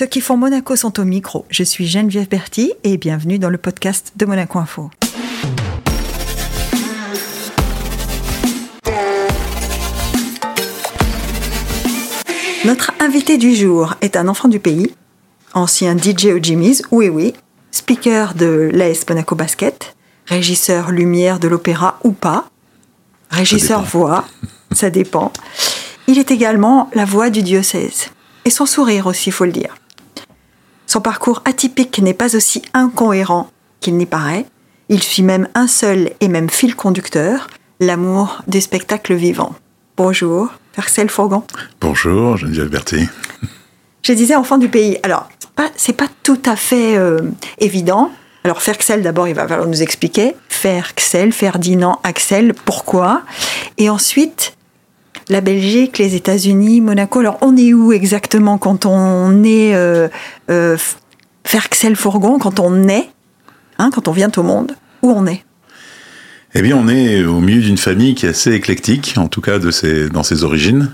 Ceux qui font Monaco sont au micro. Je suis Geneviève Berti et bienvenue dans le podcast de Monaco Info. Notre invité du jour est un enfant du pays, ancien DJ au Jimmy's, oui oui, speaker de l'AS Monaco Basket, régisseur lumière de l'opéra ou pas, régisseur voix, ça dépend. Il est également la voix du diocèse. Et son sourire aussi, il faut le dire. Son parcours atypique n'est pas aussi incohérent qu'il n'y paraît. Il suit même un seul et même fil conducteur, l'amour des spectacles vivants. Bonjour, Marcel Fourgon. Bonjour, Geneviève Berthet. Je disais enfant du pays. Alors, c'est pas, pas tout à fait euh, évident. Alors, Ferxel, d'abord, il va falloir nous expliquer. Ferxel, Ferdinand, Axel, pourquoi? Et ensuite, la Belgique, les États-Unis, Monaco. Alors, on est où exactement quand on est euh, euh, Ferxel Fourgon, quand on est, hein, quand on vient au monde Où on est? Eh bien, on est au milieu d'une famille qui est assez éclectique, en tout cas de ses, dans ses origines.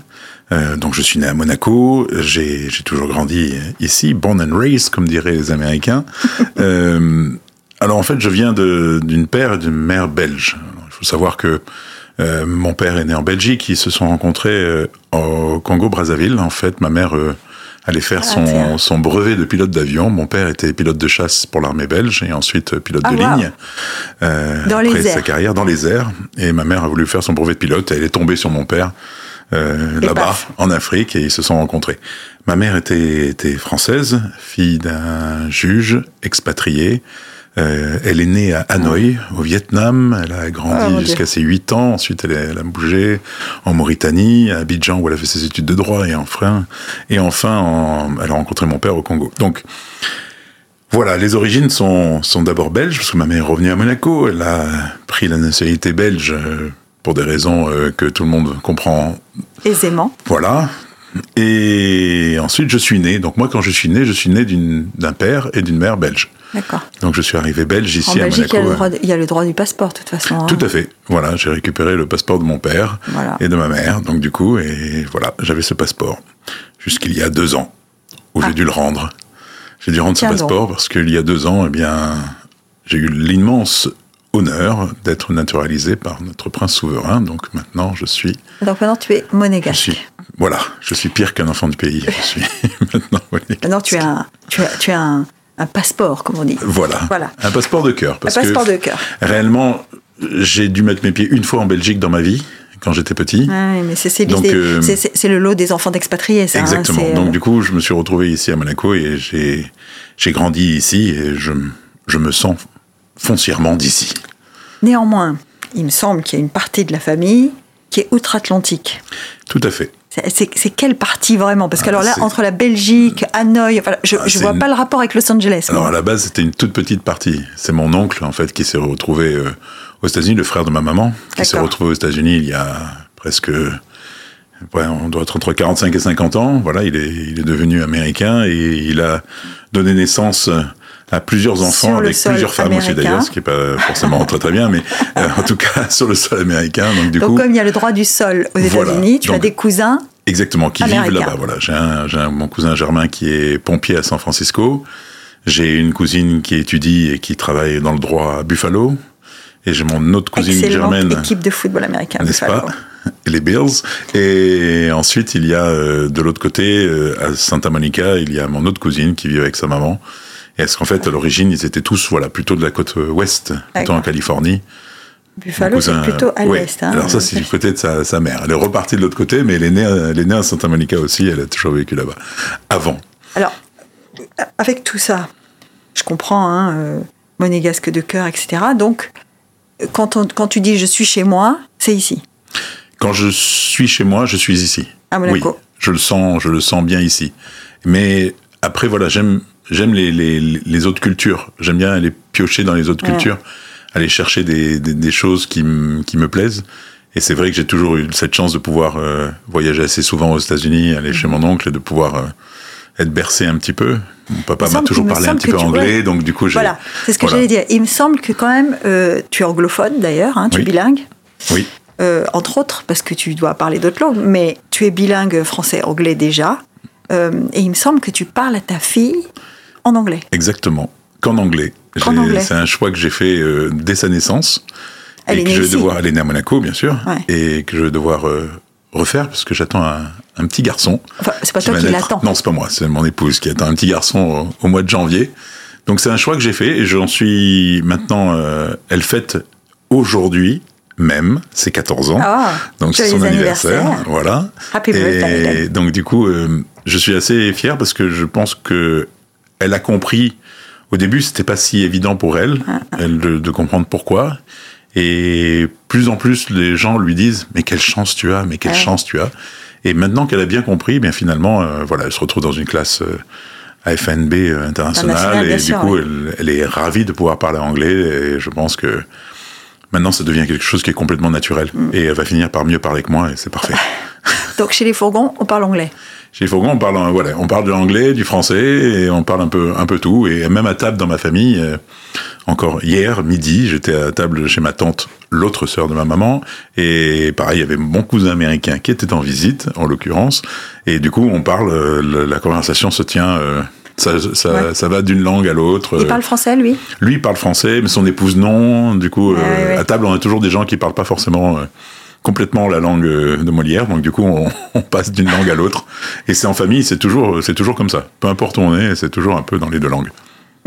Euh, donc, je suis né à Monaco, j'ai toujours grandi ici, born and raised, comme diraient les Américains. euh, alors, en fait, je viens d'une père et d'une mère belge. Il faut savoir que euh, mon père est né en Belgique, ils se sont rencontrés euh, au Congo-Brazzaville. En fait, ma mère euh, allait faire ah, son, son, brevet de pilote d'avion. Mon père était pilote de chasse pour l'armée belge et ensuite pilote ah, de ligne. dans après sa carrière dans les airs. Et ma mère a voulu faire son brevet de pilote. Et elle est tombée sur mon père. Là-bas, en Afrique, et ils se sont rencontrés. Ma mère était, était française, fille d'un juge expatrié, euh, elle est née à Hanoï, au Vietnam. Elle a grandi ah, jusqu'à ses 8 ans. Ensuite, elle, a bougé en Mauritanie, à Abidjan, où elle a fait ses études de droit, et enfin, et enfin elle a rencontré mon père au Congo. Donc, voilà, les origines sont, sont d'abord belges, parce que ma mère est revenue à Monaco. Elle a pris la nationalité belge euh, pour des raisons euh, que tout le monde comprend aisément. Voilà. Et ensuite, je suis né. Donc moi, quand je suis né, je suis né d'un père et d'une mère belge. D'accord. Donc je suis arrivé belge ici en à Belgique, Monaco. Il y, a le droit, du passeport, de toute façon. Hein. Tout à fait. Voilà, j'ai récupéré le passeport de mon père et de ma mère. Donc du coup, et voilà, j'avais ce passeport jusqu'il y a deux ans où j'ai ah. dû le rendre. J'ai dû rendre ce passeport parce qu'il y a deux ans, eh bien, j'ai eu l'immense honneur d'être naturalisé par notre prince souverain. Donc maintenant, je suis. Donc maintenant, tu es monégasque. voilà, je suis pire qu'un enfant du pays. Je suis maintenant monégasque. Maintenant, tu es un, tu as un, un passeport, comme on dit. Voilà. voilà. Un passeport de cœur. Un passeport de cœur. Réellement, j'ai dû mettre mes pieds une fois en Belgique dans ma vie quand j'étais petit. Oui, mais c'est euh, c'est le lot des enfants d'expatriés, ça. Hein, exactement. Hein, Donc du coup, je me suis retrouvé ici à Monaco et j'ai grandi ici et je, je me sens foncièrement d'ici. Néanmoins, il me semble qu'il y a une partie de la famille qui est outre-Atlantique. Tout à fait. C'est quelle partie vraiment? Parce que alors là, entre la Belgique, Hanoï, je ne ah, vois pas le rapport avec Los Angeles. Alors à la base, c'était une toute petite partie. C'est mon oncle, en fait, qui s'est retrouvé euh, aux États-Unis, le frère de ma maman, qui s'est retrouvé aux États-Unis il y a presque. Ouais, on doit être entre 45 et 50 ans. Voilà, il est, il est devenu américain et il a donné naissance à plusieurs enfants avec plusieurs femmes aussi d'ailleurs, ce qui n'est pas forcément très très bien, mais euh, en tout cas sur le sol américain. Donc du donc, coup, comme il y a le droit du sol aux États-Unis, tu as des cousins. Exactement, qui vivent là-bas. Voilà, j'ai un, mon cousin Germain qui est pompier à San Francisco. J'ai une cousine qui étudie et qui travaille dans le droit à Buffalo. Et j'ai mon autre cousine Excellente germaine. équipe de football américain. N'est-ce pas? Les Bills. Et ensuite, il y a euh, de l'autre côté, euh, à Santa Monica, il y a mon autre cousine qui vit avec sa maman est-ce qu'en fait, à l'origine, ils étaient tous voilà, plutôt de la côte ouest, plutôt en Californie Buffalo, c'est plutôt à l'ouest. Hein, Alors ça, c'est du côté de sa, sa, mère. Elle est repartie de l'autre côté, mais elle est, née, elle est née à Santa Monica aussi, elle a toujours vécu là-bas. Avant. Alors, avec tout ça, je comprends, hein, euh, monégasque de cœur, etc. Donc, quand, on, quand tu dis « je suis chez moi », c'est ici Quand je suis chez moi, je suis ici. À Monaco Oui, je le sens, je le sens bien ici. Mais après, voilà, j'aime j'aime les, les, les, autres cultures. J'aime bien aller piocher dans les autres cultures, aller chercher des, des, des choses qui, qui me plaisent. Et c'est vrai que j'ai toujours eu cette chance de pouvoir euh, voyager assez souvent aux États-Unis, aller chez mon oncle et de pouvoir euh, être bercé un petit peu. Mon papa m'a toujours parlé un petit peu anglais, donc du coup j'ai. Voilà, c'est ce que j'allais dire. Il me semble que quand même, euh, tu es anglophone d'ailleurs, hein, tu es bilingue. Oui. entre autres, parce que tu dois parler d'autres langues, mais tu es bilingue français-anglais déjà. et il me semble que tu parles à ta fille en anglais. Exactement, qu'en anglais. C'est un choix que j'ai fait dès sa naissance. Elle et est que née je vais devoir aller à Monaco, bien sûr, Ouais. et que je vais devoir euh, refaire parce que j'attends un, un petit garçon. Enfin, c'est pas qui toi qui l'attends. Non, c'est pas moi, c'est mon épouse qui attend un petit garçon au, au mois de janvier. Donc c'est un choix que j'ai fait et j'en suis maintenant. euh, elle fête aujourd'hui même ses 14 ans. Ah, donc c'est son anniversaire. anniversaire. Voilà. Happy birthday. Et donc du coup, euh, je suis assez fier parce que je pense que elle a compris. Au début, c'était pas si évident pour elle, Ah, elle de, de comprendre pourquoi. Et plus en plus, les gens lui disent mais quelle chance tu as, mais quelle Ouais. chance tu as. Et maintenant qu'elle a bien compris, eh bien finalement, euh, voilà, elle se retrouve dans une classe euh, AFNB euh, internationale et du sûr, coup, elle, elle est ravie de pouvoir parler anglais. Et je pense que maintenant, ça devient quelque chose qui est complètement naturel. Mm. Et elle va finir par mieux parler que moi, et c'est parfait. Donc chez les fourgons, on parle anglais. Chez les Fourgons, on parle, voilà, on parle de l'anglais, du français, et on parle un peu, un peu tout. Et même à table dans ma famille, euh, encore hier, midi, j'étais à table chez ma tante, l'autre sœur de ma maman, et pareil, il y avait mon cousin américain qui était en visite, en l'occurrence, et du coup, on parle, euh, la conversation se tient, euh, ça, ça, Ouais. ça va d'une langue à l'autre. Il parle français, lui? Lui il parle français, mais son épouse non. Du coup, Ouais, euh, ouais. à table, on a toujours des gens qui parlent pas forcément euh, complètement la langue euh, de Molière. Donc du coup, on, passe d'une langue à l'autre. Et c'est en famille, c'est toujours, c'est toujours comme ça. Peu importe où on est, c'est toujours un peu dans les deux langues.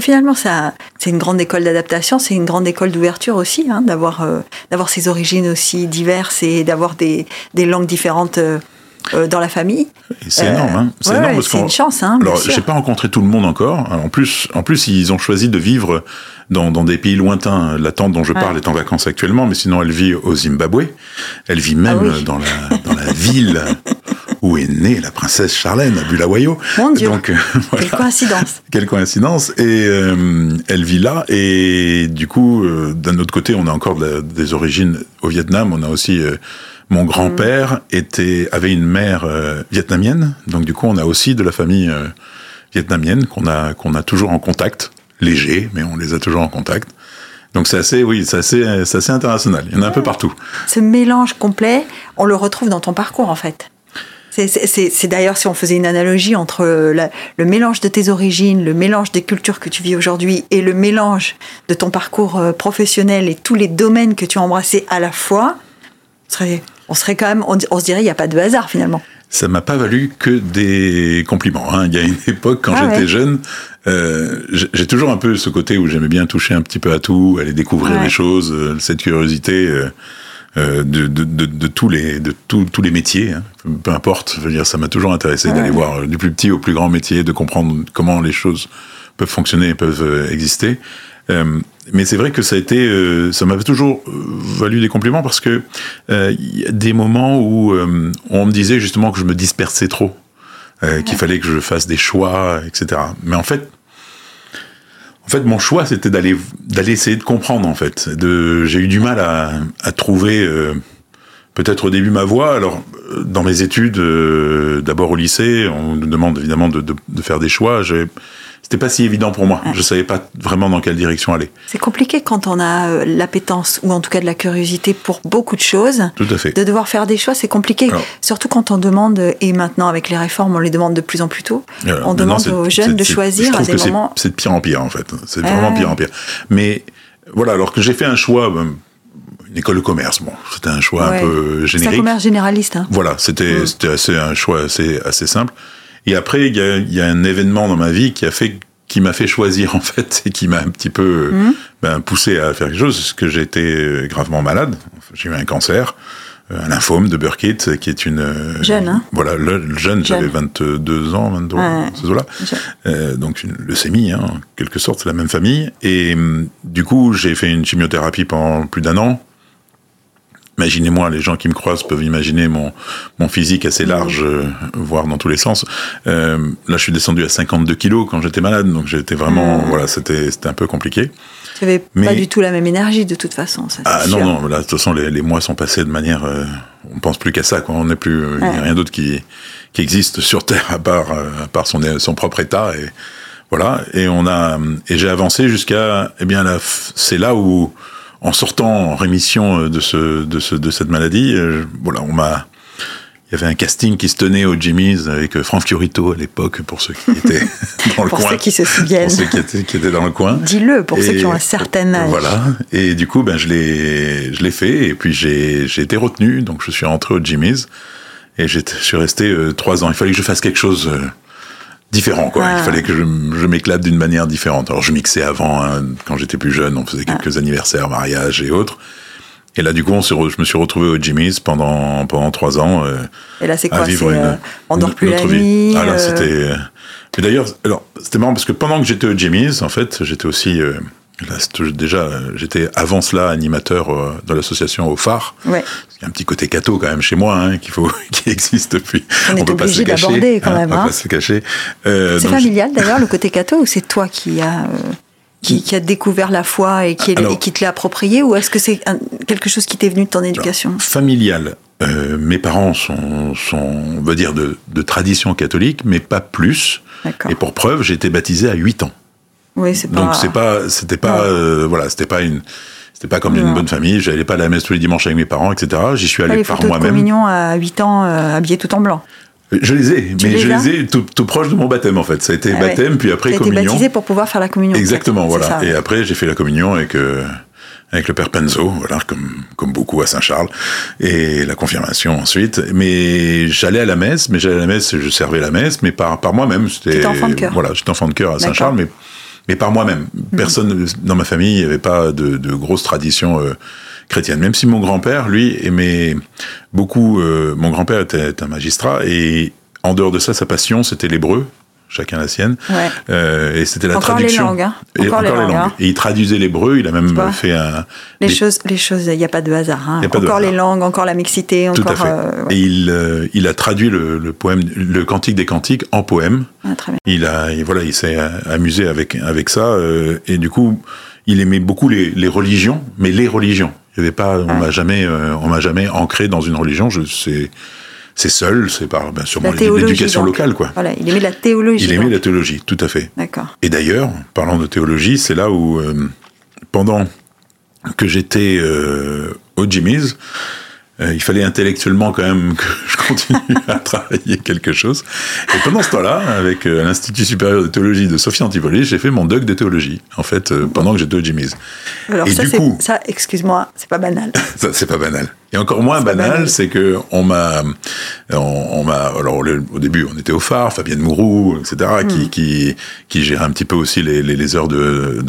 Finalement, ça, c'est une grande école d'adaptation, c'est une grande école d'ouverture aussi, hein, d'avoir euh, d'avoir ces origines aussi diverses et d'avoir des, des langues différentes euh, euh, dans la famille. C'est Euh, énorme, hein. C'est ouais, énorme ouais, parce c'est qu'on- une chance, hein, Alors, j'ai pas rencontré tout le monde encore. En plus, en plus, ils ont choisi de vivre dans, dans des pays lointains. La tante dont je Ouais. parle est en vacances actuellement, mais sinon, elle vit au Zimbabwe. Elle vit même Ah oui. dans la, dans la ville où est née la princesse Charlène, à Bulawayo. Mon Dieu. Donc, euh, voilà. Quelle coïncidence. Quelle coïncidence Et euh, elle vit là. Et du coup, euh, d'un autre côté, on a encore de la- des origines au Vietnam. On a aussi euh, mon grand-père avait une mère euh, vietnamienne. Donc du coup, on a aussi de la famille euh, vietnamienne qu'on a qu'on a toujours en contact, léger, mais on les a toujours en contact. Donc c'est assez, oui, c'est assez, assez international. Il y en a un peu partout. Ce mélange complet, on le retrouve dans ton parcours en fait. C'est- d'ailleurs si on faisait une analogie entre le mélange de tes origines, le mélange des cultures que tu vis aujourd'hui et le mélange de ton parcours euh, professionnel et tous les domaines que tu as embrassés à la fois, on serait, on serait quand même, on, on se dirait il n'y a pas de hasard finalement. Ça m'a pas valu que des compliments. hein. Il y a une époque, quand Ah j'étais ouais. jeune, euh, j'ai toujours un peu ce côté où j'aimais bien toucher un petit peu à tout, aller découvrir Ouais. les choses, euh, cette curiosité euh, de, de, de, de tous les de tous tous les métiers. hein. Peu importe, je veux dire, ça m'a toujours intéressé Ouais. d'aller voir du plus petit au plus grand métier, de comprendre comment les choses peuvent fonctionner, peuvent euh, exister. Euh, mais c'est vrai que ça a été, euh, ça m'avait toujours euh, valu des compliments parce que euh, y a des moments où euh, on me disait justement que je me dispersais trop, qu'il fallait que je fasse des choix, etc. Mais en fait, en fait, mon choix c'était d'aller d'aller essayer de comprendre. En fait, de j'ai eu du mal à, à trouver peut-être au début ma voie. Alors dans mes études, d'abord au lycée, on nous demande évidemment de, de, de faire des choix. J'ai- C'était pas si évident pour moi. Je savais pas vraiment dans quelle direction aller. C'est compliqué quand on a euh, l'appétence ou en tout cas de la curiosité pour beaucoup de choses. Tout à fait. De devoir faire des choix, c'est compliqué. Alors- Surtout quand on demande, et maintenant avec les réformes, on les demande de plus en plus tôt, Alors, on demande aux jeunes de choisir à des moments. C'est de pire en pire, en fait. C'est vraiment ouais. pire en pire. Mais voilà, alors que j'ai fait un choix, une école de commerce, bon, c'était un choix Ouais. un peu C'est un générique. commerce généraliste. hein. Voilà, c'était Mm. c'était assez un choix assez assez simple. Et après, il y a, y a un événement dans ma vie qui a fait qui m'a fait choisir en fait et qui m'a un petit peu Mm. ben, poussé à faire quelque chose, parce que j'ai été gravement malade. J'ai eu un cancer, euh, un lymphome de Burkitt, qui est une euh, Jeune, hein Voilà, le, le jeune, j'avais Jeune. 22 ans, 23 Ouais. eaux-là. Je- Euh, donc une leucémie, hein, en quelque sorte, c'est la même famille. Et hum, du coup, j'ai fait une chimiothérapie pendant plus d'un an. Imaginez-moi, les gens qui me croisent peuvent imaginer mon, mon physique assez large, euh, voire dans tous les sens. Euh, là, je suis descendu à 52 kilos quand j'étais malade, donc j'étais vraiment, Mm. voilà, c'était c'était un peu compliqué. Tu n'avais pas du tout la même énergie de toute façon. Ça, Ah non, sûr. non, là, de toute façon, les, les mois sont passés de manière... euh, on pense plus qu'à ça, quoi. On n'est plus... euh, Il n'y a rien d'autre qui, qui existe sur Terre à part, euh, à part son, son propre état. Et voilà. Et on a... Et j'ai avancé jusqu'à... Eh bien, c'est là où, en sortant en rémission euh, de, ce, de, ce, de cette maladie, euh, voilà, on m'a... il y avait un casting qui se tenait au Jimmy's avec euh, Franck Fiorito à l'époque, pour ceux qui étaient dans le pour coin. Pour ceux qui se souviennent. Pour ceux qui étaient, qui étaient dans le coin. Dis-le, pour et, ceux qui ont un certain âge. Voilà. Et du coup, ben, je l'ai, je l'ai fait, et puis j'ai, j'ai été retenu, donc je suis rentré au Jimmy's, et je suis resté euh, trois ans. Il fallait que je fasse quelque chose euh, différent, quoi. Ah. Il fallait que je, je m'éclate d'une manière différente. Alors, je mixais avant, hein, quand j'étais plus jeune, on faisait quelques ah. anniversaires, mariages et autres. Et là, du coup, on se re, je me suis retrouvé au Jimmy's pendant pendant trois ans. Euh, et là, c'est quoi? C'est euh, on dort plus la nuit. Ah là, c'était. Mais d'ailleurs, alors c'était marrant parce que pendant que j'étais au Jimmy's, en fait, j'étais aussi euh, là, déjà, j'étais avant cela animateur euh, dans l'association au phare. Ouais. Il y a un petit côté cateau quand même chez moi, hein, qu'il faut, qui existe depuis. On, est peut pas se obligé cacher. d'aborder quand hein, même. On hein. peut pas se cacher. Euh, C'est familial d'ailleurs le côté cateau ou c'est toi qui a qui, qui, a découvert la foi et qui, est, Alors- et qui te l'a approprié ou est-ce que c'est quelque chose qui t'est venu de ton éducation? familial. Euh, mes parents sont, sont, on va dire, de, de tradition catholique, mais pas plus. Et pour preuve, j'ai été baptisé à 8 ans. Oui, c'est pas. Donc c'est pas, c'était pas, euh, voilà, c'était pas une, c'était pas comme Non. une bonne famille. J'allais pas à la messe tous les dimanches avec mes parents, etc. J'y suis allé les par moi-même. communion à 8 ans euh, habillés tout en blanc. Je les ai, Tu mais les je les ai tout, tout proche de mon baptême en fait. Ça a été Ah ouais. baptême, puis après Tu as été communion. baptisé pour pouvoir faire la communion. Exactement, voilà. Et après, j'ai fait la communion avec euh, avec le père Penzo, voilà, comme comme beaucoup à Saint-Charles, et la confirmation ensuite. Mais j'allais à la messe, mais j'allais à la messe, je servais la messe, mais par par moi-même. C'était enfant de chœur. Voilà, j'étais enfant de cœur à. Saint-Charles, mais mais par moi-même. Personne dans ma famille, il n'y avait pas de, de grosses traditions euh, chrétiennes. Même si mon grand-père, lui, aimait beaucoup. euh, mon grand-père était un magistrat et en dehors de ça, sa passion, c'était l'hébreu. Chacun la sienne. Ouais. Euh, et c'était la Encore les traduction. langues, hein. Et Encore les langues, hein. Et il traduisait l'hébreu. Il a même fait un. Les des- choses, les choses, il n'y a pas de hasard. hein. Pas Encore les langues, encore la mixité, Tout encore. à fait. euh, ouais. Et il, euh, il a traduit le, le poème, le Cantique des Cantiques en poème. Ah, très bien. Il a, et voilà, il s'est amusé avec avec ça. euh, et du coup, il aimait beaucoup les, les religions, mais les religions. Il y avait pas, on m'a jamais, euh, on m'a jamais ancré dans une religion. Je, c'est, c'est seul, c'est par, bien sûrement l'éducation locale, quoi. Voilà, il aimait la théologie. Il aimait donc. la théologie, tout à fait. D'accord. Et d'ailleurs, parlant de théologie, c'est là où, euh, pendant que j'étais euh, au Jimmy's, euh, il fallait intellectuellement quand même que je continue à travailler quelque chose. Et pendant ce temps-là, avec euh, l'Institut supérieur de théologie de Sophie Antipolis, j'ai fait mon doc de théologie, en fait, euh, pendant que j'étais au Jimmy's. Alors Et ça, du coup- ça, excuse-moi, c'est pas banal. Ça, c'est pas banal. Et encore moins banal, c'est que on m'a, on, on m'a, alors au début, on était au phare, Fabienne Mourou, etc., Hmm. qui, qui, qui gérait un petit peu aussi les, les, les heures de-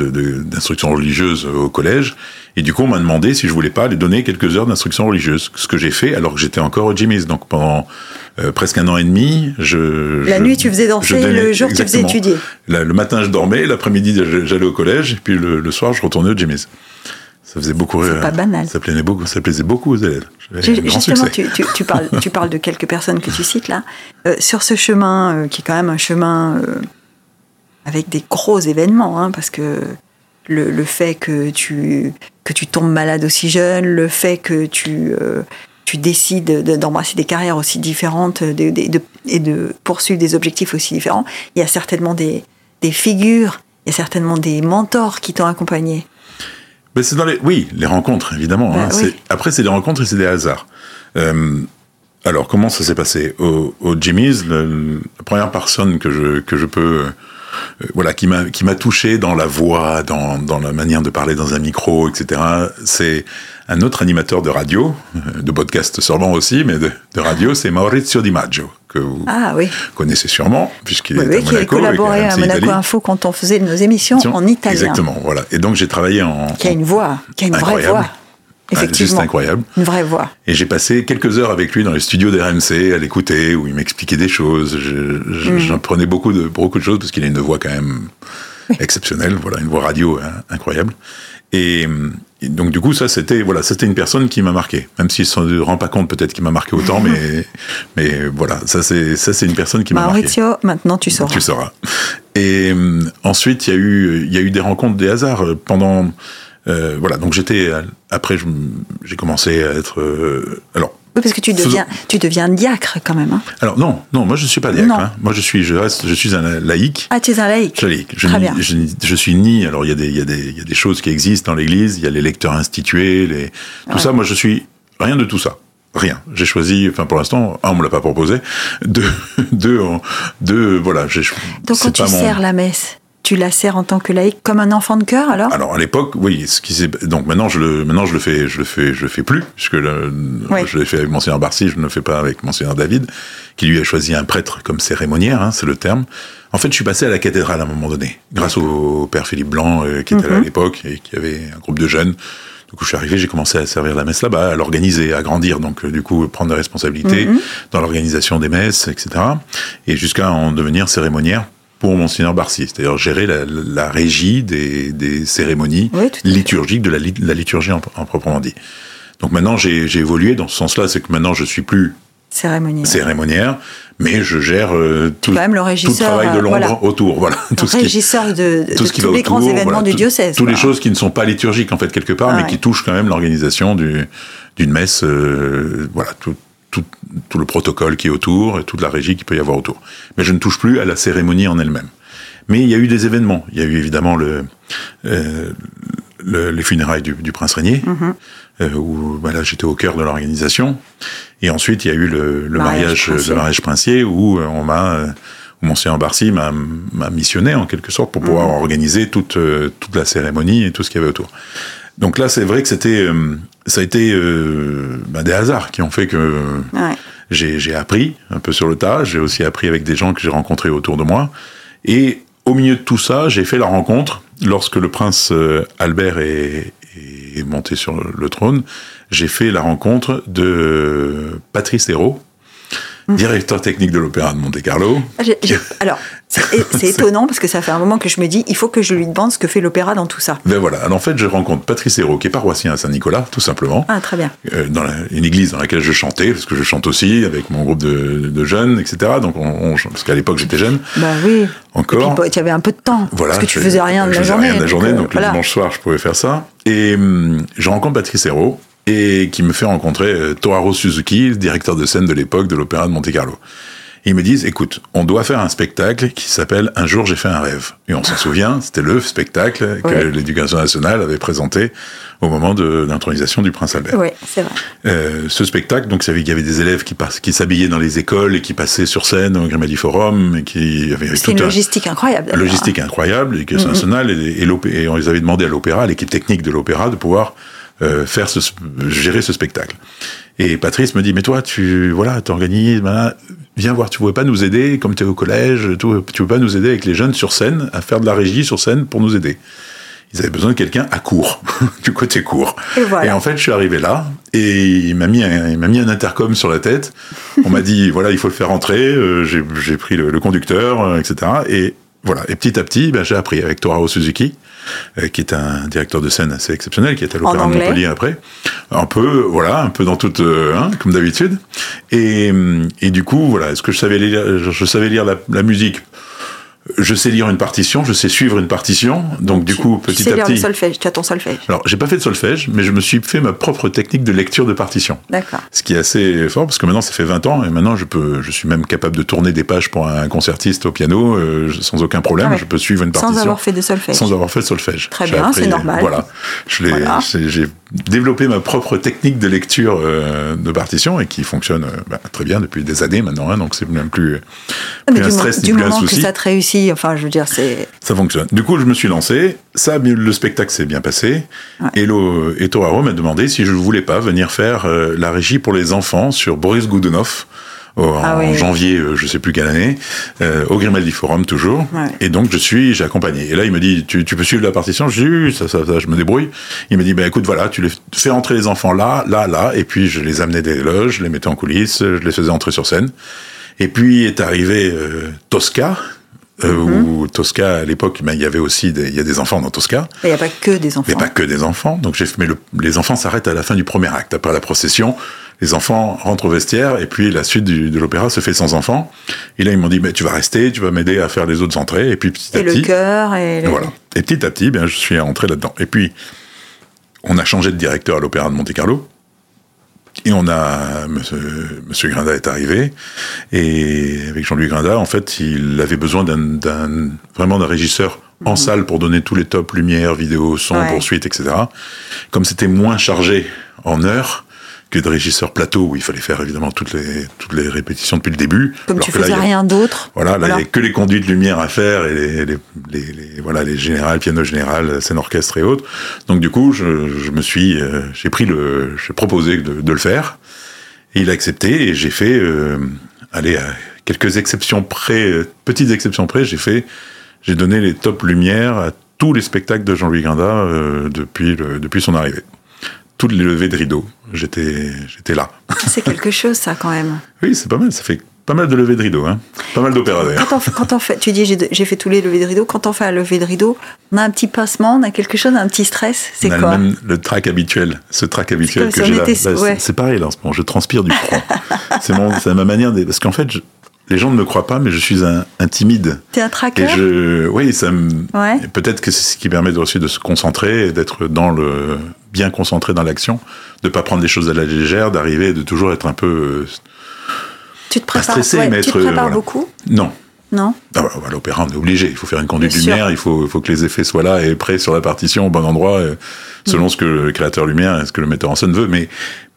d'instruction religieuse au collège. Et du coup, on m'a demandé si je voulais pas aller donner quelques heures d'instruction religieuse, ce que j'ai fait alors que j'étais encore au Jimmy's. Donc pendant euh, presque un an et demi, je La je- nuit, tu faisais danser, donnais- le jour, tu faisais étudier. La- le matin, je dormais, l'après-midi, j'allais au collège, et puis le, le soir, je retournais au Jimmy's. Ça faisait beaucoup rire. pas banal. Ça plaisait beaucoup, ça plaisait beaucoup aux élèves. Justement, tu, tu, tu parles, tu parles de quelques personnes que tu cites là. Euh, sur ce chemin, euh, qui est quand même un chemin avec des gros événements, hein, parce que le, le fait que tu, que tu tombes malade aussi jeune, le fait que tu, euh, tu décides de- d'embrasser des carrières aussi différentes de- de- de- et de poursuivre des objectifs aussi différents, il y a certainement des, des figures, il y a certainement des mentors qui t'ont accompagné. Ben, c'est dans les, oui, les rencontres, évidemment. Hein. oui. C'est- Après, c'est des rencontres et c'est des hasards. Euh, alors, comment ça s'est passé Au, au Jimmy's, le- la première personne que je, que je peux... euh, voilà, qui m'a qui m'a touché dans la voix, dans, dans la manière de parler dans un micro, etc. C'est un autre animateur de radio, euh, de podcast sûrement aussi, mais de, de radio, c'est Maurizio Di Maggio, que vous Ah oui, connaissez sûrement, puisqu'il oui, est oui, à qui a Monaco. collaboré à Monaco Italie. Info quand on faisait nos émissions en italien. Exactement, voilà. Et donc j'ai travaillé en, Qui a une voix, qui a une vraie voix. Ah, juste incroyable. Une vraie voix. Et j'ai passé quelques heures avec lui dans les studios d'RMC à l'écouter, où il m'expliquait des choses. Je- Mm. J'apprenais beaucoup de, beaucoup de choses parce qu'il a une voix quand même exceptionnelle, voilà, une voix radio hein, incroyable. Et, et donc du coup, ça c'était voilà, c'était une personne qui m'a marqué, même s'il ne se rend pas compte peut-être qu'il m'a marqué autant, mais mais voilà, ça c'est ça c'est une personne qui m'a marqué. Maurizio, maintenant tu sauras. Tu sauras. Et euh, ensuite, il y a eu, il y a eu des rencontres, des hasards euh, pendant. Euh, voilà, donc j'étais. Après, j'ai commencé à être. euh, alors, Oui, parce que tu Faisons- deviens, tu deviens diacre quand même. hein. alors non, non, moi je suis pas diacre. Hein. Moi je suis, je reste, je suis un laïc. Ah, tu es un laïc. Je, Très bien. je, suis ni. Alors il y a des, il y a des, il y a des choses qui existent dans l'Église. Il y a les lecteurs institués, les, tout Ouais. ça. Moi je suis rien de tout ça. rien. J'ai choisi, enfin pour l'instant, un, on me l'a pas proposé. Deux, deux, deux voilà. Donc quand tu sers la messe, tu la sers en tant que laïc comme un enfant de cœur alors? Alors à l'époque, oui. Ce qui donc maintenant je le maintenant je le fais je le fais je le fais plus puisque je l'ai fait avec monseigneur Barcy, je ne le fais pas avec monseigneur David qui lui a choisi un prêtre comme cérémoniaire, hein, c'est le terme. En fait, je suis passé à la cathédrale à un moment donné grâce au père Philippe Blanc euh, qui était là à mhm. l'époque et qui avait un groupe de jeunes. Du coup, je suis arrivé, j'ai commencé à servir la messe là-bas, à l'organiser, à grandir, donc euh, du coup prendre des responsabilités mhm. dans l'organisation des messes, etc. Et jusqu'à en devenir cérémoniaire pour Monseigneur Barcy, c'est-à-dire gérer la, régie des, cérémonies liturgiques, de la, liturgie en, proprement dit. Donc maintenant, j'ai évolué dans ce sens-là, c'est que maintenant, je suis plus cérémoniaire, cérémoniaire mais je gère euh, tout, le tout, travail de euh, l'ombre autour. Voilà, tout le régisseur de, de, tous les grands événements du diocèse. Toutes les choses qui ne sont pas liturgiques, en fait, quelque part, mais qui touchent quand même l'organisation d'une messe, euh, voilà, tout, tout, tout, le protocole qui est autour et toute la régie qui peut y avoir autour. Mais je ne touche plus à la cérémonie en elle-même. Mais il y a eu des événements. Il y a eu évidemment le, euh, le les funérailles du, du prince régnier, mm-hmm. euh, où voilà, j'étais au cœur de l'organisation. Et ensuite, il y a eu le, le mariage, mariage le mariage princier, où euh, on m'a euh, Monseigneur Barcy m'a missionné en quelque sorte pour pouvoir mm-hmm. organiser toute, toute la cérémonie et tout ce qu'il y avait autour. Donc là, c'est vrai que c'était, ça a été euh, bah, des hasards qui ont fait que j'ai appris un peu sur le tas. J'ai aussi appris avec des gens que j'ai rencontrés autour de moi. Et au milieu de tout ça, j'ai fait la rencontre lorsque le prince euh, Albert est, est monté sur le trône. J'ai fait la rencontre de Patrice Hérault, directeur technique de l'Opéra de Monte-Carlo. Ah, alors, c'est étonnant parce que ça fait un moment que je me dis, il faut que je lui demande ce que fait l'Opéra dans tout ça. Ben voilà. Alors, en fait, je rencontre Patrice Hérault, qui est paroissien à Saint-Nicolas, tout simplement. Ah, très bien. Euh, dans une église dans laquelle je chantais, parce que je chante aussi avec mon groupe de, jeunes, etc. Donc, on, parce qu'à l'époque, j'étais jeune. Bah oui. Encore. Tu avais un peu de temps. Voilà. Parce que tu faisais rien de la journée. rien de la journée, donc, le dimanche soir, je pouvais faire ça. Et hum, je rencontre Patrice Hérault, et qui me fait rencontrer euh, Toharo Suzuki, directeur de scène de l'époque de l'Opéra de Monte-Carlo ils me disent, écoute, on doit faire un spectacle qui s'appelle Un jour j'ai fait un rêve. Et on s'en souvient, c'était le spectacle que l'éducation nationale avait présenté au moment de l'intronisation du prince Albert. Oui, c'est vrai. Euh, ce spectacle, donc, il y avait des élèves qui, qui s'habillaient dans les écoles et qui passaient sur scène au Grimaldi Forum et qui avaient toute une logistique incroyable. Logistique incroyable, l'éducation nationale et, et, on les avait demandé à l'opéra, à l'équipe technique de l'opéra, de pouvoir euh, faire ce, gérer ce spectacle. Et Patrice me dit, mais toi, tu voilà, t'organises, viens voir, tu pouvais pas nous aider, comme tu es au collège, tout, tu veux pas nous aider avec les jeunes sur scène, à faire de la régie sur scène pour nous aider. Ils avaient besoin de quelqu'un à court, du côté court. Et, en fait, je suis arrivé là, et il m'a mis un, il m'a mis un intercom sur la tête. On m'a dit, voilà, il faut le faire entrer. Euh, j'ai pris le, conducteur, euh, etc. Et voilà. Et petit à petit, ben, j'ai appris avec Torao Suzuki, qui est un directeur de scène assez exceptionnel, qui est à l'Opéra de Montpellier après. Un peu, voilà, un peu dans toute, euh, hein, comme d'habitude. Et, et, du coup, voilà, est-ce que je savais lire, je savais lire la, la musique je sais lire une partition, je sais suivre une partition, donc du coup petit tu sais à lire petit. Le solfège, tu as ton solfège. Alors j'ai pas fait de solfège, mais je me suis fait ma propre technique de lecture de partition. D'accord. Ce qui est assez fort parce que maintenant ça fait 20 ans et maintenant je peux, je suis même capable de tourner des pages pour un concertiste au piano euh, sans aucun problème. Ah je peux suivre une partition sans avoir fait de solfège. Sans avoir fait de solfège. Très bien, c'est normal. Voilà, je l'ai, j'ai développé ma propre technique de lecture euh, de partition et qui fonctionne euh, bah, très bien depuis des années maintenant. Hein, donc c'est même plus, ah, plus un stress ni plus un souci. que ça te réussit, enfin je veux dire c'est. Ça fonctionne. Du coup je me suis lancé. Ça, le spectacle s'est bien passé. Et, lo, et m'a demandé si je ne voulais pas venir faire euh, la régie pour les enfants sur Boris Goudenov en ah janvier, euh, je sais plus quelle année, euh, au Grimaldi Forum toujours. Et donc je suis, j'ai accompagné. Et là il me dit, tu, tu peux suivre la partition? Je dis, ça, ça, ça, je me débrouille. Il me dit, ben écoute, voilà, tu les fais entrer les enfants là, là, là, et puis je les amenais des loges, je les mettais en coulisses, je les faisais entrer sur scène. Et puis est arrivé euh, Tosca, euh, mm-hmm. où Tosca, à l'époque, ben, il y avait aussi des, y a des enfants dans Tosca. Il n'y a pas que des enfants. Il n'y a pas que des enfants. Donc j'ai mais le, les enfants s'arrêtent à la fin du premier acte. Après la procession, les enfants rentrent au vestiaire et puis la suite du, de l'opéra se fait sans enfants. Et là, ils m'ont dit, mais tu vas rester, tu vas m'aider à faire les autres entrées. Et puis petit à petit. Et le chœur et. Voilà. Et petit à petit, bien, je suis entré là-dedans. Et puis, on a changé de directeur à l'opéra de Monte-Carlo. Et on a, monsieur, monsieur Grinda est arrivé, et avec Jean-Louis Grinda, en fait, il avait besoin d'un, vraiment d'un régisseur en mmh. salle pour donner tous les tops, lumière, vidéo, son, poursuite, etc. Comme c'était moins chargé en heures, que de régisseur plateau où il fallait faire évidemment toutes les, toutes les répétitions depuis le début. Comme tu faisais rien d'autre. Voilà, là, il n'y a que les conduits de lumière à faire et les, les, les, voilà, les générales, piano général, scène orchestre et autres. Donc, du coup, je, je me suis, euh, j'ai pris le, j'ai proposé de, de, le faire. Et il a accepté et j'ai fait, euh, allez, à quelques exceptions près, euh, petites exceptions près, j'ai fait, j'ai donné les top lumières à tous les spectacles de Jean-Louis Grinda euh, depuis, le, depuis son arrivée. Toutes les levées de rideau, j'étais, j'étais là. C'est quelque chose, ça, quand même. oui, c'est pas mal. Ça fait pas mal de levées de rideau, hein. Pas mal d'opéra d'ailleurs. Quand, on, quand on fait, tu dis j'ai fait tous les levées de rideau. Quand on fait la levée de rideau, on a un petit pincement, on a quelque chose, un petit stress. C'est quoi même le trac habituel, ce trac habituel que j'ai là. là ouais. C'est pareil là en ce moment. Je transpire du mon, c'est ma manière de, parce qu'en fait, je, les gens ne me croient pas, mais je suis un, un timide. T'es un traqueur. Et je, oui, ça me, ouais. peut-être que c'est ce qui permet aussi de se concentrer et d'être dans le, bien concentré dans l'action, de pas prendre les choses à la légère, d'arriver, de toujours être un peu. Tu te prépares, stressé, ouais, mais être, tu te prépares voilà. beaucoup? Non. Non. Ah bah, à l'opéra, on est obligé. Il faut faire une conduite lumière, il faut, faut que les effets soient là et prêts sur la partition au bon endroit, euh, selon mmh. ce que le créateur lumière et ce que le metteur en scène veut. Mais,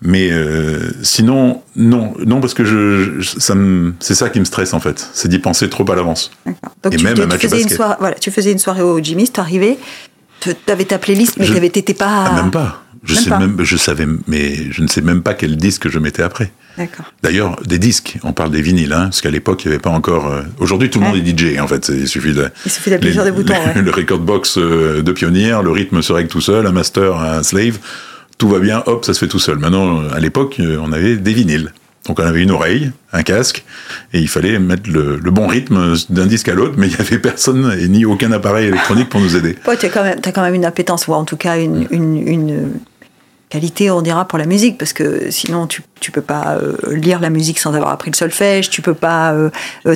mais euh, sinon, non, non, parce que je, je ça c'est ça qui me stresse en fait, c'est d'y penser trop à l'avance. Et tu, même tu, à match faisais une soirée, voilà, tu faisais une soirée au Jimmy's, tu arrivais, tu avais ta playlist, mais tu n'étais pas. Ah, même pas. Je, Même sais pas. même, je savais, mais je ne sais même pas quel disque je mettais après. D'accord. D'ailleurs, des disques, on parle des vinyles, hein, parce qu'à l'époque, il n'y avait pas encore. Euh... Aujourd'hui, tout le monde est DJ, en fait. Il suffit de. Il suffit d'appuyer sur des boutons. Le, ouais. le record box euh, de pionnière, le rythme se règle tout seul, un master, un slave, tout va bien, hop, ça se fait tout seul. Maintenant, à l'époque, on avait des vinyles. Donc on avait une oreille, un casque, et il fallait mettre le, le bon rythme d'un disque à l'autre, mais il n'y avait personne et ni aucun appareil électronique pour nous aider. Ouais, tu as, quand même, as quand même une appétence, ou en tout cas une, une, une qualité, on dira, pour la musique, parce que sinon tu tu peux pas euh, lire la musique sans avoir appris le solfège, tu peux pas euh,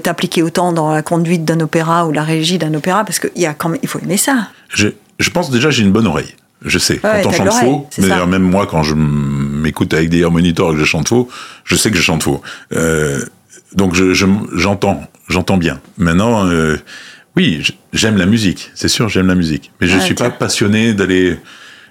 t'impliquer autant dans la conduite d'un opéra ou la régie d'un opéra, parce qu'il y a quand même, il faut aimer ça. Je, je pense déjà j'ai une bonne oreille. Je sais, ouais, quand on chante faux, mais même moi quand je m'écoute avec des monitors et que je chante faux, je sais que je chante faux. Euh, donc je, j'entends, je, j'entends bien. Maintenant, euh, oui, j'aime la musique, c'est sûr, j'aime la musique, mais je Ouais, suis pas passionné d'aller.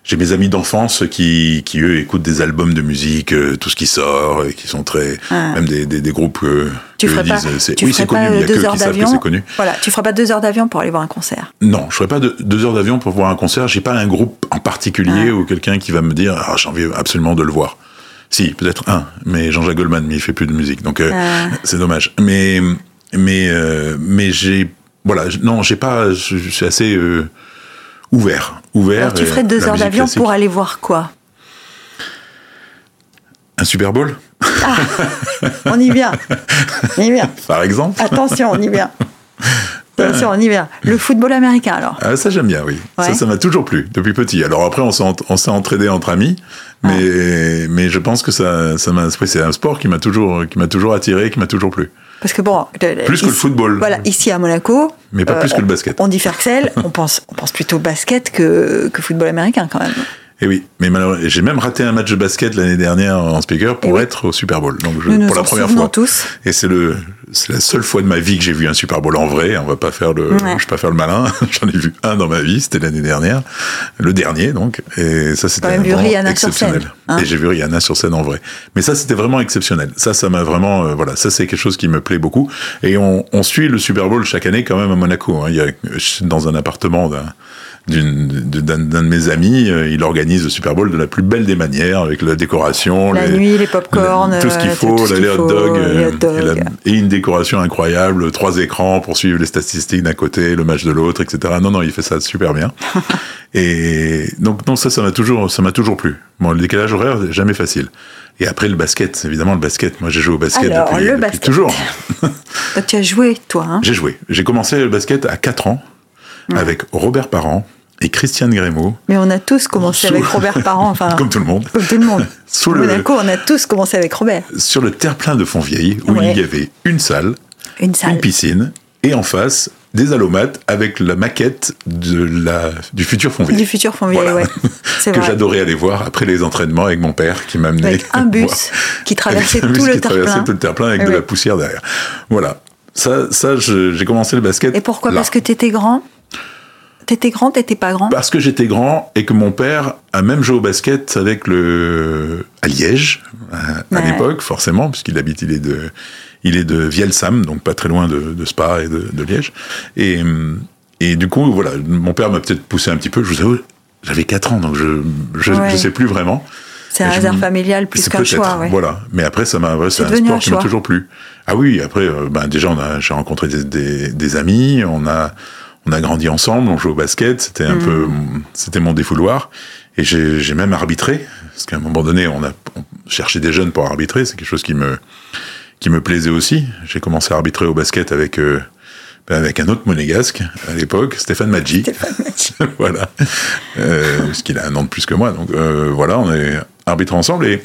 J'ai mes amis d'enfance qui, qui eux écoutent des albums de musique, euh, tout ce qui sort, et qui sont très, Ah. même des, des, des groupes euh, Tu que ferais pas, disent, c'est- tu oui ferais c'est connu, pas il y a deux que heures qui savent que d'avion. c'est connu. Voilà, tu ferais pas deux heures d'avion pour aller voir un concert. Non, je ferai pas de, deux heures d'avion pour voir un concert. J'ai pas un groupe en particulier Ah. ou quelqu'un qui va me dire ah, j'ai envie absolument de le voir. Si, peut-être un, mais Jean-Jacques Goldman, mais il fait plus de musique, donc euh, Ah. c'est dommage. Mais mais euh, mais j'ai voilà, non, j'ai pas, je, je suis assez euh, ouvert, ouvert. Alors tu ferais deux heures d'avion pour aller voir quoi un Super Bowl, On y vient. On y vient. par exemple. Attention, on y vient. Attention, on y vient. Le football américain, alors. Ah, ça j'aime bien, oui. Ouais. Ça, ça m'a toujours plu depuis petit. Alors après, on s'est entraîné entre amis, mais Ah. mais je pense que ça ça m'a c'est un sport qui m'a toujours qui toujours attiré, qui m'a toujours plu. Parce que bon. Plus que le football. Voilà, ici à Monaco. Mais pas plus que on- le basket. On dit Ferxel, on pense, on pense plutôt basket que, que football américain quand même. Et oui, mais malheureusement, j'ai même raté un match de basket l'année dernière en speaker pour Eh oui. être au Super Bowl. Donc je, Nous nous pour la en première fois. tous. Et c'est le c'est la seule fois de ma vie que j'ai vu un Super Bowl en vrai. On va pas faire le Ouais. je vais pas faire le malin. J'en ai vu un dans ma vie, c'était l'année dernière, le dernier donc. Et ça c'était vraiment exceptionnel. scène, hein. Et j'ai vu Rihanna sur scène en vrai. Mais ça c'était vraiment exceptionnel. Ça ça m'a vraiment euh, voilà, ça c'est quelque chose qui me plaît beaucoup. Et on, on suit le Super Bowl chaque année quand même à Monaco. hein. Il y a suis dans un appartement d'un d'un de mes amis, euh, il organise le Super Bowl de la plus belle des manières, avec la décoration, La les- nuit, les pop-corn, le- tout ce qu'il euh, faut, tout les hot dogs, les euh. Et, la- et une décoration incroyable, trois écrans pour suivre les statistiques d'un côté, le match de l'autre, etc. Non, non, il fait ça super bien. et donc non, ça, ça m'a toujours, ça m'a toujours plu. Bon, le décalage horaire, jamais facile. Et après le basket, évidemment le basket. Moi, j'ai joué au basket Alors, depuis, le depuis basket. toujours. Donc tu as joué, toi. Hein? J'ai joué. J'ai commencé le basket à 4 ans avec Robert Parent et Christiane Grémaud. Mais on a tous commencé Sous- avec Robert Parent, enfin, Comme tout le monde. comme tout le monde. Sous le- Monaco, on a tous commencé avec Robert. Sur le terre-plein de Fontvieille, où Ouais. il y avait une salle, Une salle. une piscine, et en face, des allomates avec la maquette de la, du futur Fontvieille. Du futur Fontvieille, Voilà. ouais. Que j'adorais aller voir après les entraînements avec mon père qui m'amenait Avec un bus voir. qui traversait tout le qui traversait terre-plein. tout le terre-plein avec de la poussière derrière. Voilà. Ça, ça j'ai commencé le basket. Et pourquoi? là. Parce que tu étais grand? T'étais grand, t'étais pas grand Parce que j'étais grand et que mon père a même joué au basket avec le à Liège à, l'époque, forcément, puisqu'il habite, il est de, il est de Vielsam, donc pas très loin de, Spa et de, Liège. Et, et du coup, voilà, mon père m'a peut-être poussé un petit peu. Je vous avoue, j'avais 4 ans, donc je, je, je sais plus vraiment. C'est un hasard familial plus qu'un choix. Ouais. Voilà. Mais après, ça m'a, c'est un sport qui m'a toujours plu. Ah oui, après, euh, ben déjà, on a, j'ai rencontré des, des, amis, on a, on a grandi ensemble, on joue au basket, c'était un mm. peu, c'était mon défouloir. Et j'ai, même arbitré, parce qu'à un moment donné, on a cherché des jeunes pour arbitrer, c'est quelque chose qui me, qui me plaisait aussi. J'ai commencé à arbitrer au basket avec, euh, ben, avec un autre monégasque à l'époque, Stéphane Maggi. Stéphane Maggi. voilà. Euh, parce qu'il a un an de plus que moi. Donc euh, voilà, on est arbitre ensemble et,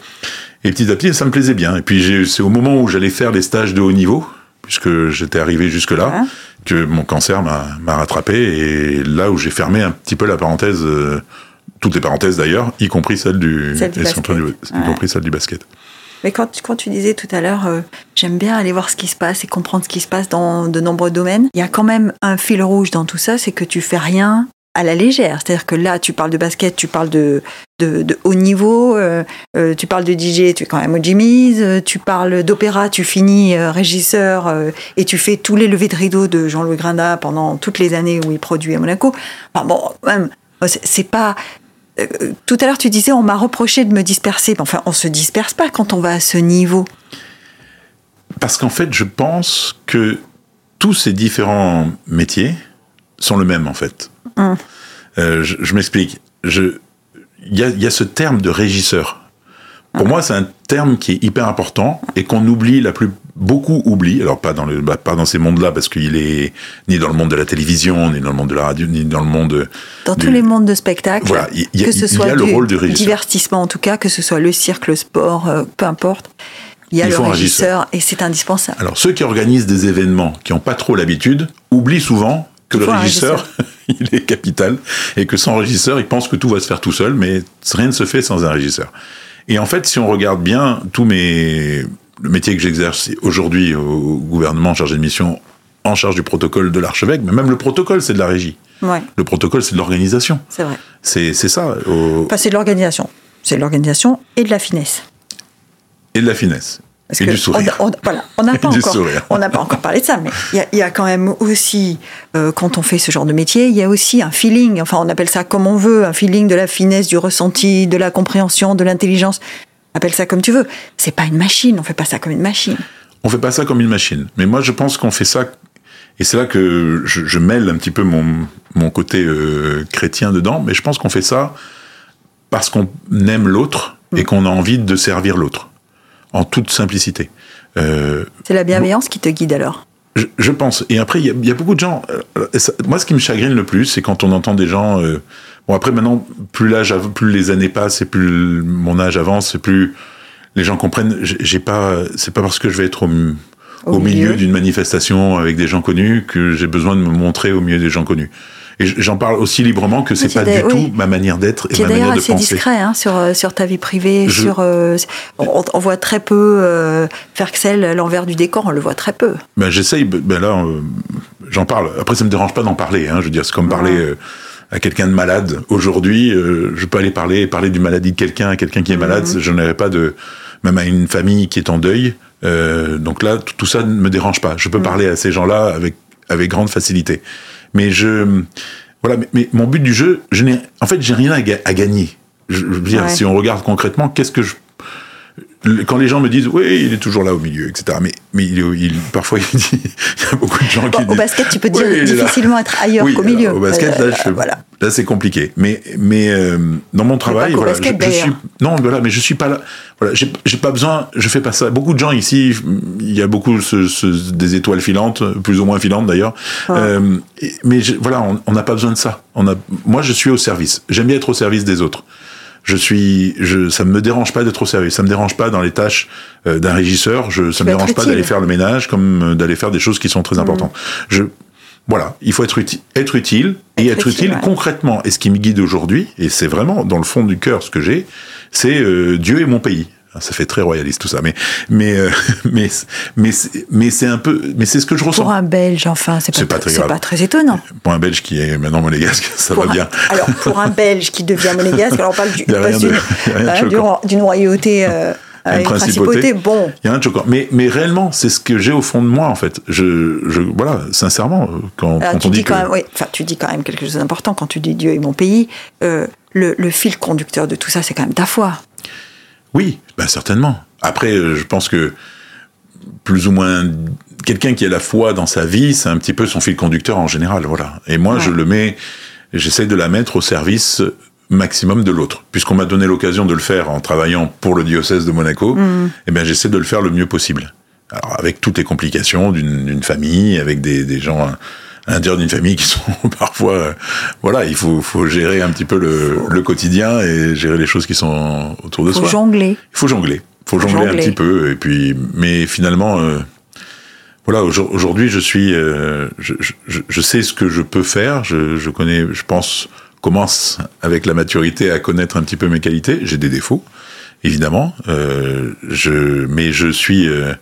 et petit à petit, ça me plaisait bien. Et puis c'est au moment où j'allais faire les stages de haut niveau, puisque j'étais arrivé jusque-là, que mon cancer m'a rattrapé. Et là où j'ai fermé un petit peu la parenthèse, euh, toutes les parenthèses d'ailleurs, y compris celle du, celle du basket. y compris celle du basket. Mais quand, quand tu disais tout à l'heure, euh, j'aime bien aller voir ce qui se passe et comprendre ce qui se passe dans de nombreux domaines, il y a quand même un fil rouge dans tout ça, c'est que tu fais rien à la légère. C'est-à-dire que là, tu parles de basket, tu parles de, de, haut niveau, euh, euh, tu parles de DJ, tu es quand même au Jimmy's, tu parles d'opéra, tu finis régisseur et tu fais tous les levées de rideau de Jean-Louis Grinda pendant toutes les années où il produit à Monaco. Enfin bon, même, c'est pas euh, tout à l'heure, tu disais, on m'a reproché de me disperser. Enfin, on se disperse pas quand on va à ce niveau. Parce qu'en fait, je pense que tous ces différents métiers sont le même, en fait. Hum. Euh, je, m'explique. Il y a, ce terme de régisseur. Pour moi, c'est un terme qui est hyper important et qu'on oublie la plus beaucoup oublient, alors pas dans, le, bah, pas dans ces mondes-là, parce qu'il est ni dans le monde de la télévision, ni dans le monde de la radio, ni dans le monde... Dans tous les mondes de spectacle, voilà, il y, a, que ce soit le rôle du divertissement en tout cas, que ce soit le cirque, le sport, euh, peu importe, il y a le régisseur, et c'est indispensable. Alors ceux qui organisent des événements, qui n'ont pas trop l'habitude, oublient souvent que le régisseur, il est capital, et que sans régisseur, ils pensent que tout va se faire tout seul, mais rien ne se fait sans un régisseur. Et en fait, si on regarde bien tous mes le métier que j'exerce aujourd'hui au gouvernement chargé de mission, en charge du protocole de l'archevêque, mais même le protocole, c'est de la régie. Le protocole, c'est de l'organisation. C'est vrai. C'est ça. Enfin, c'est de l'organisation. C'est de l'organisation et de la finesse. Et de la finesse. Et du sourire. On, voilà, on n'a pas, encore, pas encore parlé de ça, mais il y, a quand même aussi, euh, quand on fait ce genre de métier, il y a aussi un feeling, enfin on appelle ça comme on veut, un feeling de la finesse, du ressenti, de la compréhension, de l'intelligence appelle ça comme tu veux. C'est pas une machine, on fait pas ça comme une machine. On fait pas ça comme une machine. Mais moi, je pense qu'on fait ça, et c'est là que je, mêle un petit peu mon, mon côté euh, chrétien dedans, mais je pense qu'on fait ça parce qu'on aime l'autre et mm. qu'on a envie de servir l'autre, en toute simplicité. Euh, c'est la bienveillance qui te guide alors je, pense. Et après, il y, a beaucoup de gens. Euh, moi, ce qui me chagrine le plus, c'est quand on entend des gens Bon après maintenant, plus l'âge, plus les années passent et plus mon âge avance, et plus les gens comprennent. J'ai pas, c'est pas parce que je vais être au, milieu, d'une manifestation avec des gens connus que j'ai besoin de me montrer au milieu des gens connus. Et j'en parle aussi librement que c'est pas du tout ma manière d'être et ma manière de penser. C'est discret hein, sur euh, sur ta vie privée, sur euh, on, voit très peu euh, Ferxel l'envers du décor, on le voit très peu. Ben j'essaye, ben là euh, j'en parle. Après ça me dérange pas d'en parler, hein, je veux dire c'est comme parler à quelqu'un de malade. Aujourd'hui, euh, je peux aller parler, parler d'une maladie de quelqu'un à quelqu'un qui est malade. Mhm. Je n'aurais pas de, même à une famille qui est en deuil. Euh, donc là, tout ça ne me dérange pas. Je peux mhm. parler à ces gens-là avec avec grande facilité. Mais je, voilà. Mais, mon but du jeu, je n'ai, en fait, j'ai rien à, gagner. Je, veux dire, si on regarde concrètement, qu'est-ce que je quand les gens me disent oui il est toujours là au milieu etc mais mais il, parfois il, dit, il, y a beaucoup de gens qui disent au basket tu peux dire difficilement être ailleurs qu'au milieu. au basket là, euh, voilà. là c'est compliqué. Mais mais euh, dans mon travail voilà basket, je, suis non voilà mais je suis pas là. Voilà j'ai pas besoin je fais pas ça. Beaucoup de gens ici il y a beaucoup des étoiles filantes plus ou moins filantes d'ailleurs. Euh, mais voilà on n'a pas besoin de ça. On a moi je suis au service. J'aime bien être au service des autres je suis, je, ça me dérange pas d'être au service, ça me dérange pas dans les tâches euh, d'un régisseur, je, ça me dérange pas d'aller faire le ménage comme euh, d'aller faire des choses qui sont très mmh. importantes. Je, voilà, il faut être, utile, être utile et être, utile, concrètement. Et ce qui me guide aujourd'hui, et c'est vraiment dans le fond du cœur ce que j'ai, c'est euh, Dieu et mon pays. Ça fait très royaliste tout ça, mais mais euh, mais mais mais c'est un peu, mais c'est ce que je ressens. Pour un Belge, enfin, c'est pas, pas, très, pas très étonnant. Pour un Belge qui est maintenant monégasque, ça va bien. alors pour un Belge qui devient monégasque, alors on parle d'une royauté. Euh, une principauté. Bon. Il y a un choquant. Mais, mais réellement, c'est ce que j'ai au fond de moi, en fait. Je, je voilà, sincèrement, quand, quand on dit quand même, oui, enfin, tu dis quand même quelque chose d'important quand tu dis Dieu est mon pays. Euh, le, le, fil conducteur de tout ça, c'est quand même ta foi. Oui, ben certainement. Après, euh, je pense que plus ou moins quelqu'un qui a la foi dans sa vie, c'est un petit peu son fil conducteur en général, voilà. Et moi, je le mets, j'essaie de la mettre au service maximum de l'autre. Puisqu'on m'a donné l'occasion de le faire en travaillant pour le diocèse de Monaco, mm. eh bien j'essaie de le faire le mieux possible. Alors avec toutes les complications d'une famille, avec des, des gens à l'intérieur d'une famille qui sont parfois, euh, voilà, il faut, faut gérer un petit peu le, le, quotidien et gérer les choses qui sont autour de faut soi. Jongler. Il faut jongler. Il faut jongler, un petit peu et puis, mais finalement. Euh, voilà, aujourd'hui, je suis, euh, je, je, je, sais ce que je peux faire. Je, je connais, je pense, commence avec la maturité à connaître un petit peu mes qualités. J'ai des défauts, évidemment. Euh, je, mais je suis, euh,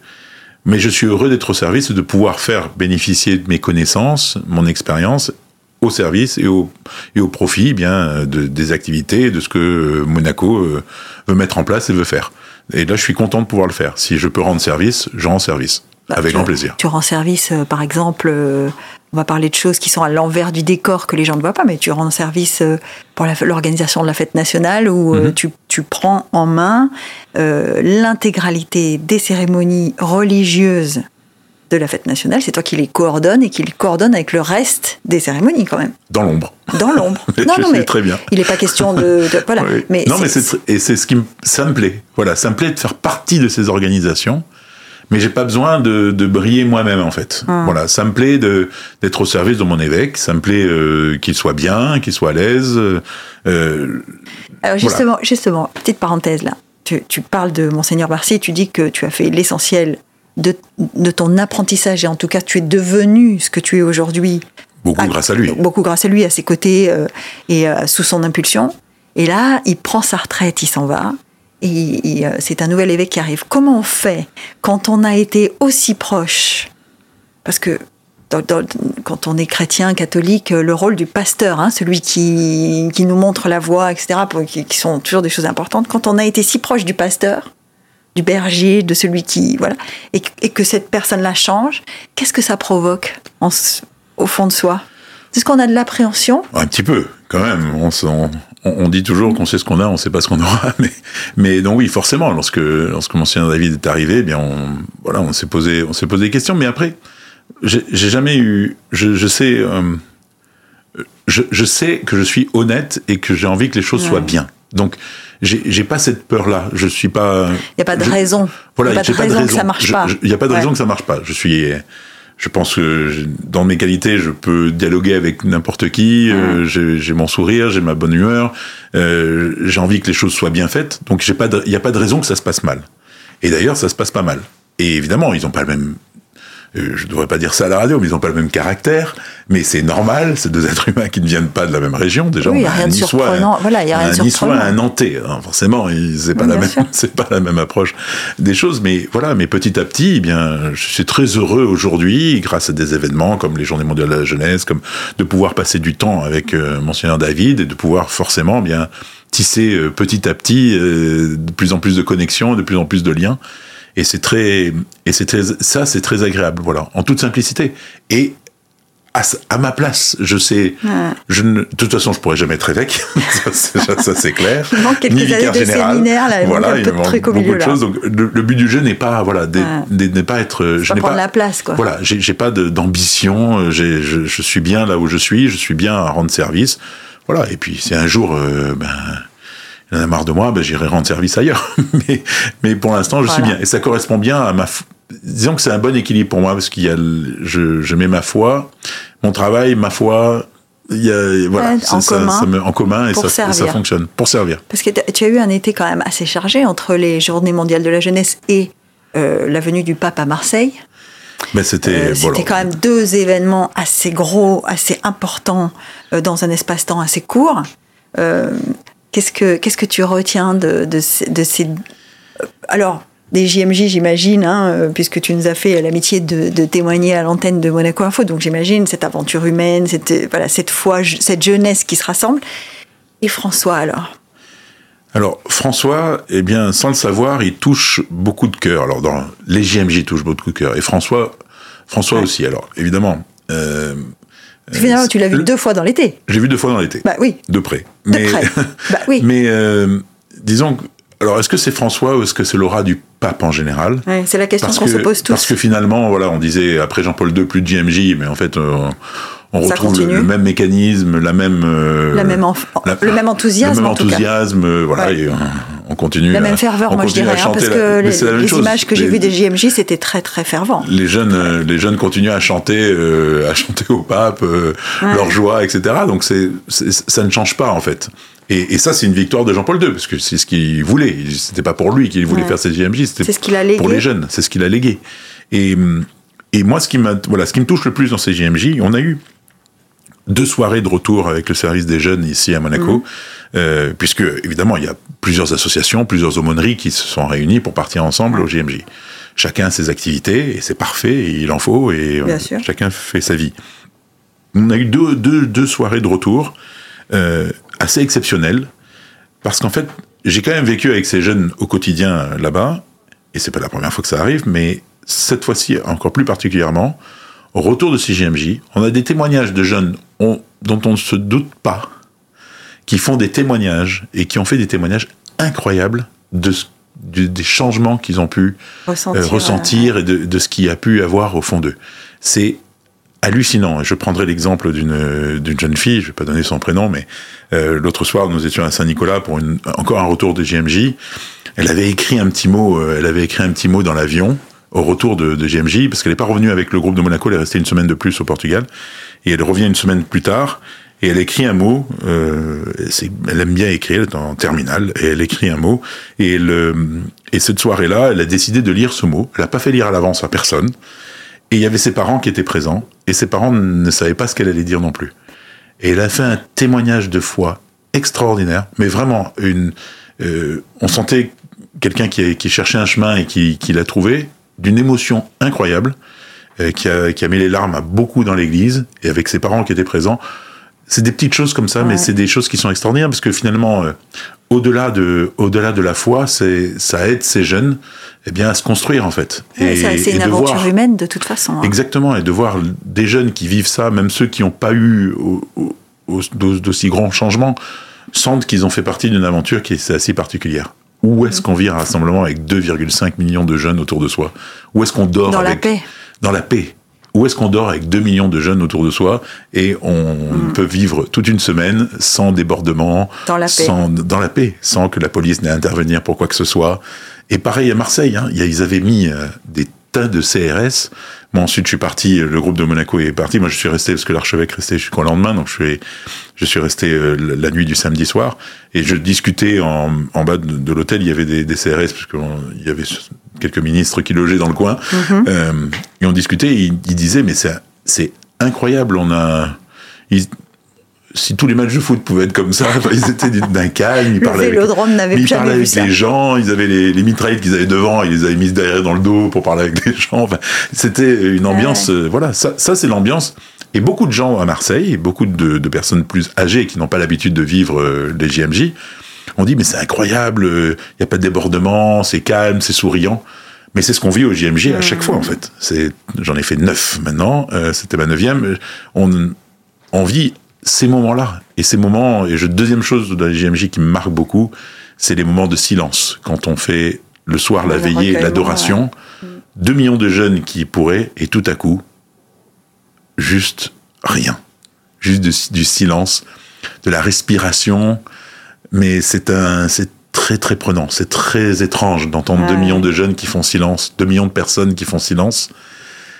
mais je suis heureux d'être au service et de pouvoir faire bénéficier de mes connaissances, mon expérience au service et au, et au profit eh bien de, des activités, de ce que Monaco euh, veut mettre en place et veut faire. Et là, je suis content de pouvoir le faire. Si je peux rendre service, je rends service. Bah, avec grand plaisir. Tu rends service, euh, par exemple, euh, on va parler de choses qui sont à l'envers du décor que les gens ne voient pas, mais tu rends service euh, pour l'organisation de la fête nationale où mhm. tu, tu, prends en main l'intégralité des cérémonies religieuses de la fête nationale. C'est toi qui les coordonnes et qui les coordonne avec le reste des cérémonies quand même. Dans l'ombre. Dans l'ombre. non, non, mais très bien. Il n'est pas question de, voilà. Mais non, mais c'est et c'est ce qui me, ça me plaît. Voilà, ça me plaît de faire partie de ces organisations mais j'ai pas besoin de, de briller moi-même en fait. Ah. Voilà, ça me plaît d'être au service de mon évêque, ça me plaît euh, qu'il soit bien, qu'il soit à l'aise. Euh, Alors justement, justement, petite parenthèse là. Tu, tu parles de monseigneur Barcy, tu dis que tu as fait l'essentiel de, de, ton apprentissage et en tout cas tu es devenu ce que tu es aujourd'hui. Beaucoup grâce à lui. Beaucoup grâce à lui, à ses côtés euh, et euh, sous son impulsion. Et là, il prend sa retraite, il s'en va et, euh, c'est un nouvel évêque qui arrive. Comment on fait quand on a été aussi proche? Parce que quand on est chrétien, catholique, le rôle du pasteur, hein, celui qui, qui, nous montre la voie, etc., qui, qui, sont toujours des choses importantes, quand on a été si proche du pasteur, du berger, de celui qui... Voilà, et, que cette personne-là change, qu'est-ce que ça provoque au fond de soi? Est-ce qu'on a de l'appréhension Un petit peu, quand même. On, on, on, dit toujours qu'on sait ce qu'on a, on sait pas ce qu'on aura, mais, mais donc oui, forcément, lorsque, lorsque Monsieur David est arrivé, eh bien, on, voilà, on s'est posé, on s'est posé des questions, mais après, j'ai jamais eu, je, je sais, euh, je, je, sais que je suis honnête et que j'ai envie que les choses soient bien. Donc, j'ai pas cette peur-là. Je suis pas. Il n'y a pas de raison. Voilà, il n'y a pas de raison, que ça marche pas. Il n'y a pas de raison que ça marche pas. Je suis je pense que dans mes qualités, je peux dialoguer avec n'importe qui. Euh, j'ai mon sourire, j'ai ma bonne humeur. Euh, j'ai envie que les choses soient bien faites. Donc, il n'y a pas de raison que ça se passe mal. Et d'ailleurs, ça se passe pas mal. Et évidemment, ils n'ont pas le même je ne devrais pas dire ça à la radio, mais ils n'ont pas le même caractère. Mais c'est normal, c'est deux êtres humains qui ne viennent pas de la même région. Déjà, oui, il n'y a rien de surprenant. Voilà, il y a rien de surprenant. un Nantais, hein, forcément, c'est pas la même, c'est pas la même approche des choses. Mais voilà, mais petit à petit, eh bien, je suis très heureux aujourd'hui, grâce à des événements comme les Journées mondiales de la jeunesse, comme de pouvoir passer du temps avec euh, Monseigneur David et de pouvoir forcément eh bien tisser euh, petit à petit euh, de plus en plus de connexions, de plus en plus de liens et c'est très et c'est très ça c'est très agréable voilà. En toute simplicité. Et à, à ma place je sais je ne, de toute façon je pourrais jamais être évêque. Ça, c'est clair. Il manque quelques Ni années de général. séminaire là, voilà il manque, il beaucoup de choses. Donc le, le, but du jeu n'est pas voilà n'est pas être je n'ai pas la place quoi. Voilà j'ai pas d'ambition je, je suis bien là où je suis je suis bien à rendre service. Voilà et puis c'est un jour euh, ben il en a marre de moi, ben, j'irai rendre service ailleurs. mais, mais pour l'instant, je suis bien. Et ça correspond bien à ma. Disons que c'est un bon équilibre pour moi parce qu'il y a, je, je mets ma foi, mon travail, ma foi, il y a, voilà, en, ça, commun, ça me, en commun et ça, ça, fonctionne pour servir. Parce que tu as eu un été quand même assez chargé entre les Journées mondiales de la jeunesse et euh, la venue du pape à Marseille. Mais c'était euh, quand même deux événements assez gros, assez importants euh, dans un espace-temps assez court. Euh, Qu'est-ce que, qu'est-ce que tu retiens de, de, de ces alors, des JMJ, j'imagine, hein, puisque tu nous as fait l'amitié de, témoigner à l'antenne de Monaco Info. Donc j'imagine cette aventure humaine, cette, voilà, cette foi, cette jeunesse qui se rassemble. Et François, alors? Alors François, eh bien, sans le savoir, il touche beaucoup de cœur. Alors dans les JMJ, touche beaucoup de cœur. Et François, François aussi. Alors évidemment. Euh, Finalement, tu l'as vu deux fois dans l'été. J'ai vu deux fois dans l'été. Bah oui. De près. De près. bah oui. Mais euh, disons, alors est-ce que c'est François ou est-ce que c'est l'aura du pape en général? C'est la question qu'on se pose tous. Parce que finalement, voilà, on disait après Jean-Paul II plus de JMJ, mais en fait. Euh, on retrouve le, même mécanisme, la même, euh, la même le même enthousiasme. Le même enthousiasme, euh, voilà, et on, continue. La même ferveur, moi je dirais, hein, parce que les, images que j'ai vues des JMJ, c'était très très fervent. Les jeunes, euh, les jeunes continuent à chanter, à chanter au pape leur joie, etc. Donc c'est, ça ne change pas en fait. Et, ça, c'est une victoire de Jean-Paul II, parce que c'est ce qu'il voulait. C'était pas pour lui qu'il voulait faire ces JMJ, c'était ce pour les jeunes. C'est ce qu'il a légué. Et, et moi, ce qui, voilà, ce qui me touche le plus dans ces JMJ, on a eu deux soirées de retour avec le service des jeunes ici à Monaco, mhm. euh, puisque évidemment il y a plusieurs associations, plusieurs aumôneries qui se sont réunies pour partir ensemble au JMJ. Chacun a ses activités et c'est parfait, et il en faut et euh, chacun fait sa vie. On a eu deux, deux, deux soirées de retour euh, assez exceptionnelles parce qu'en fait j'ai quand même vécu avec ces jeunes au quotidien là-bas et c'est pas la première fois que ça arrive, mais cette fois-ci encore plus particulièrement au retour de CGMJ, on a des témoignages de jeunes dont on ne se doute pas, qui font des témoignages et qui ont fait des témoignages incroyables de, des changements qu'ils ont pu ressentir, euh, et de, ce qu'il y a pu avoir au fond d'eux. C'est hallucinant. Je prendrai l'exemple d'une jeune fille, je vais pas donner son prénom, mais euh, l'autre soir, nous étions à Saint-Nicolas pour une, encore un retour de GMJ. Elle avait écrit un petit mot, euh, elle avait écrit un petit mot dans l'avion au retour de, de GMJ, parce qu'elle n'est pas revenue avec le groupe de Monaco, elle est restée une semaine de plus au Portugal, et elle revient une semaine plus tard, et elle écrit un mot, euh, elle aime bien écrire, elle est en terminale, et elle écrit un mot, et, le, et cette soirée-là, elle a décidé de lire ce mot, elle n'a pas fait lire à l'avance à personne, et il y avait ses parents qui étaient présents, et ses parents ne savaient pas ce qu'elle allait dire non plus. Et elle a fait un témoignage de foi extraordinaire, mais vraiment une, euh, on sentait quelqu'un qui, cherchait un chemin et qui l'a trouvé, d'une émotion incroyable, euh, qui, a, qui a mis les larmes à beaucoup dans l'église, et avec ses parents qui étaient présents. C'est des petites choses comme ça, mais c'est des choses qui sont extraordinaires, parce que finalement, euh, au-delà de, au-delà de la foi, c'est, ça aide ces jeunes eh bien, à se construire, en fait. c'est une aventure humaine, de toute façon. Hein. Exactement, et de voir des jeunes qui vivent ça, même ceux qui n'ont pas eu d'aussi grands changements, sentent qu'ils ont fait partie d'une aventure qui est assez particulière. Où est-ce qu'on vit un rassemblement avec 2,5 millions de jeunes autour de soi? Où est-ce qu'on dort Dans la paix. Dans la paix. Où est-ce qu'on dort avec 2 millions de jeunes autour de soi et on mm. peut vivre toute une semaine sans débordement, dans la paix, sans, dans la paix, sans que la police n'ait à intervenir pour quoi que ce soit? Et pareil à Marseille, hein, ils avaient mis euh, des tas de CRS Moi, ensuite, je suis parti, le groupe de Monaco est parti. Moi, je suis resté parce que l'archevêque restait jusqu'au lendemain. Donc, je suis, je suis resté euh, la nuit du samedi soir. Et je discutais en, en bas de, l'hôtel. Il y avait des, des CRS, parce qu'il y avait quelques ministres qui logeaient dans le coin. Mm-hmm. euh, et on discutait. Et ils, disaient, mais c'est incroyable. On a, si tous les matchs de foot pouvaient être comme ça, ils étaient d'un calme, ils parlaient avec, ils parlaient avec les gens, ils avaient les, les mitraillettes qu'ils avaient devant, ils les avaient mises derrière dans le dos pour parler avec les gens. Enfin, c'était une ambiance, euh, voilà, ça, ça c'est l'ambiance. Et beaucoup de gens à Marseille, et beaucoup de, de personnes plus âgées qui n'ont pas l'habitude de vivre euh, les JMJ, ont dit mais c'est incroyable, il euh, n'y a pas de débordement, c'est calme, c'est souriant. Mais c'est ce qu'on vit au JMJ à chaque fois en fait. C'est, j'en ai fait neuf maintenant, c'était ma neuvième. On, on vit ces moments-là, et ces moments, et je, deuxième chose de la JMJ qui me marque beaucoup, c'est les moments de silence. Quand on fait le soir la veillée, l'adoration, deux millions de jeunes qui pourraient, et tout à coup, juste rien. Juste du silence, de la respiration, mais c'est un, c'est très très prenant, c'est très étrange d'entendre deux millions de jeunes qui font silence, deux millions de personnes qui font silence.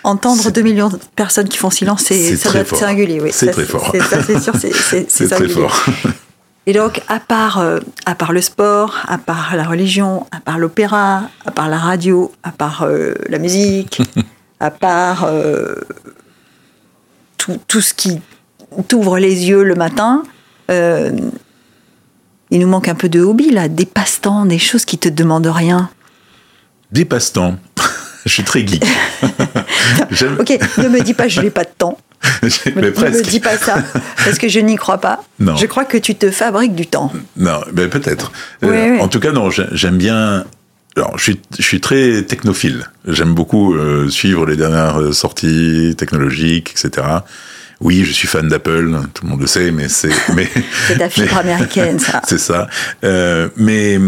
Entendre 2 millions de personnes qui font silence, c'est, singulier. Oui. C'est très fort. C'est, c'est sûr, c'est, très fort. Et donc, à part, euh, à part le sport, à part la religion, à part l'opéra, à part la radio, à part euh, la musique, à part euh, tout, tout, ce qui t'ouvre les yeux le matin, il nous manque un peu de hobby, là, des passe-temps, des choses qui te demandent rien. Des passe-temps. je suis très geek. ok, ne me dis pas je n'ai pas de temps. mais ne presque. me dis pas ça, parce que je n'y crois pas. Non. Je crois que tu te fabriques du temps. Non, mais peut-être. Euh, en tout cas, non, j'aime bien. Alors, je suis, je suis très technophile. J'aime beaucoup euh, suivre les dernières euh, sorties technologiques, etc. Oui, je suis fan d'Apple, tout le monde le sait, mais c'est. Mais, c'est ta fibre américaine, ça. c'est ça. Euh, mais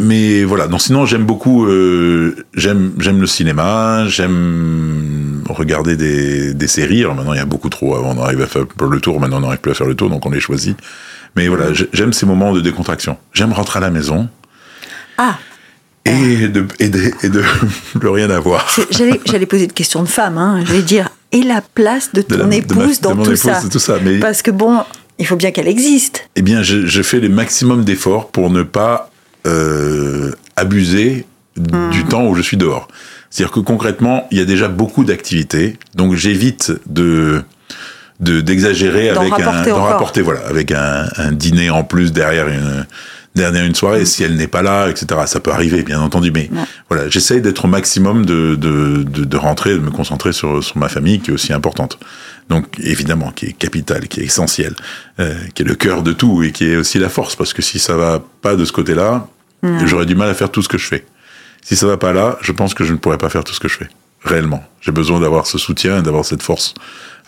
mais voilà. Donc sinon, j'aime beaucoup. Euh, j'aime j'aime le cinéma. J'aime regarder des, des séries. Alors maintenant, il y a beaucoup trop. Avant, on arrive à faire le tour. Maintenant, on n'arrive plus à faire le tour, donc on les choisit. Mais voilà, j'aime ces moments de décontraction. J'aime rentrer à la maison. Ah. Et de, et de, et de plus rien avoir. J'allais poser une question de femme. Hein. J'allais dire et la place de ton épouse dans tout, ça. tout, ça. Mais... Parce que bon, il faut bien qu'elle existe. Eh bien, je, je fais les maximum d'efforts pour ne pas euh, abuser du temps où je suis dehors. C'est-à-dire que concrètement, il y a déjà beaucoup d'activités, donc j'évite de d'exagérer avec un d'en rapporter voilà avec un, un, dîner en plus derrière une dernière une soirée, si elle n'est pas là, etc. Ça peut arriver, bien entendu, mais voilà, j'essaye d'être au maximum de, de, de, de, rentrer, de me concentrer sur, sur ma famille, qui est aussi importante. Donc, évidemment, qui est capitale, qui est essentielle, euh, qui est le cœur de tout et qui est aussi la force, parce que si ça va pas de ce j'aurais du mal à faire tout ce que je fais. Si ça va pas là, je pense que je ne pourrais pas faire tout ce que je fais. Réellement. J'ai besoin d'avoir ce soutien, d'avoir cette force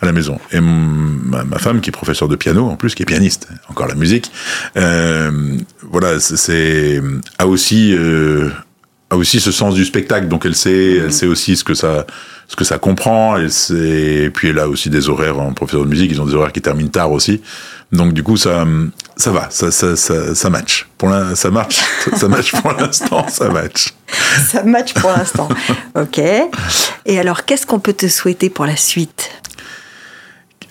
à la maison. Et ma, ma, femme, qui est professeure de piano, en plus, qui est pianiste, encore la musique, euh, voilà, c'est a aussi euh, a aussi ce sens du spectacle. Donc elle sait, elle sait aussi ce que ça ce que ça comprend. Elle sait, et puis elle a aussi des horaires en professeur de musique. Ils ont des horaires qui terminent tard aussi. Donc du coup ça ça va, ça ça ça, ça match. Pour la, ça marche, ça match pour l'instant, ça match. Ça match pour l'instant. ok. Et alors qu'est-ce qu'on peut te souhaiter pour la suite?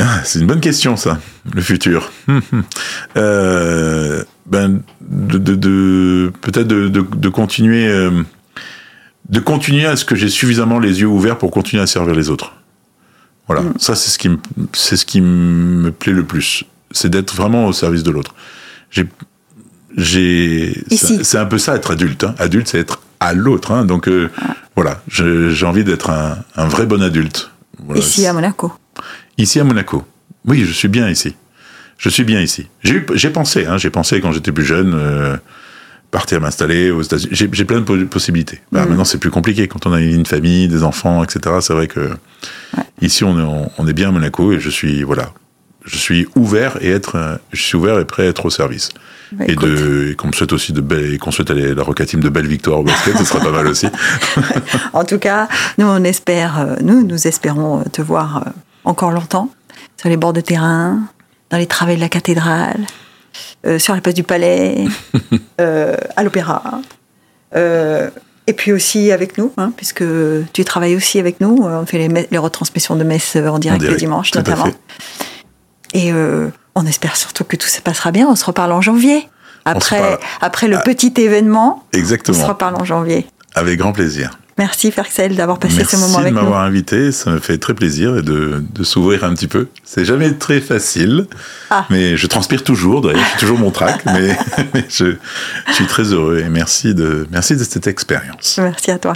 Ah, c'est une bonne question, ça, le futur. euh, ben, de, de, de peut-être de, de, continuer, euh, de continuer à ce que j'ai suffisamment les yeux ouverts pour continuer à servir les autres. Voilà, mm. ça c'est ce qui me, c'est ce qui me plaît le plus, c'est d'être vraiment au service de l'autre. J'ai, j'ai, c'est un peu ça être adulte. Hein. Adulte, c'est être à l'autre. Hein. Donc euh, ah. voilà, j'ai envie d'être un, un, vrai bon adulte. Voilà. Ici à Monaco. Ici à Monaco. Oui, je suis bien ici. Je suis bien ici. J'ai pensé, hein, j'ai pensé quand j'étais plus jeune, euh, partir m'installer aux États-Unis. J'ai plein de possibilités. Bah, mm. Maintenant, c'est plus compliqué quand on a une famille, des enfants, etc. C'est vrai que ici, on est, on est, bien à Monaco et je suis, voilà, je suis ouvert et être, je suis ouvert et prêt à être au service. Bah, et de, qu'on me souhaite aussi de belles, qu'on souhaite aller la Roca Team de belles victoires au basket, ce sera pas mal aussi. en tout cas, nous, on espère, euh, nous, nous espérons te voir euh, encore longtemps, sur les bords de terrain, dans les travées de la cathédrale, euh, sur la place du palais, euh, à l'opéra. Euh, et puis aussi avec nous, hein, puisque tu travailles aussi avec nous. On fait les, retransmissions de messe en direct, le dimanche notamment. Et on espère surtout que tout se passera bien. On se reparle en janvier. Après, après le petit événement, Exactement. on se reparle en janvier. Avec grand plaisir. Merci Ferxel d'avoir passé ce moment avec nous. Merci de m'avoir invité, ça me fait très plaisir et de, de s'ouvrir un petit peu. C'est jamais très facile, ah. mais je transpire toujours, d'ailleurs, j'ai toujours mon trac, mais, je, je, suis très heureux et merci de, merci de cette expérience. Merci à toi.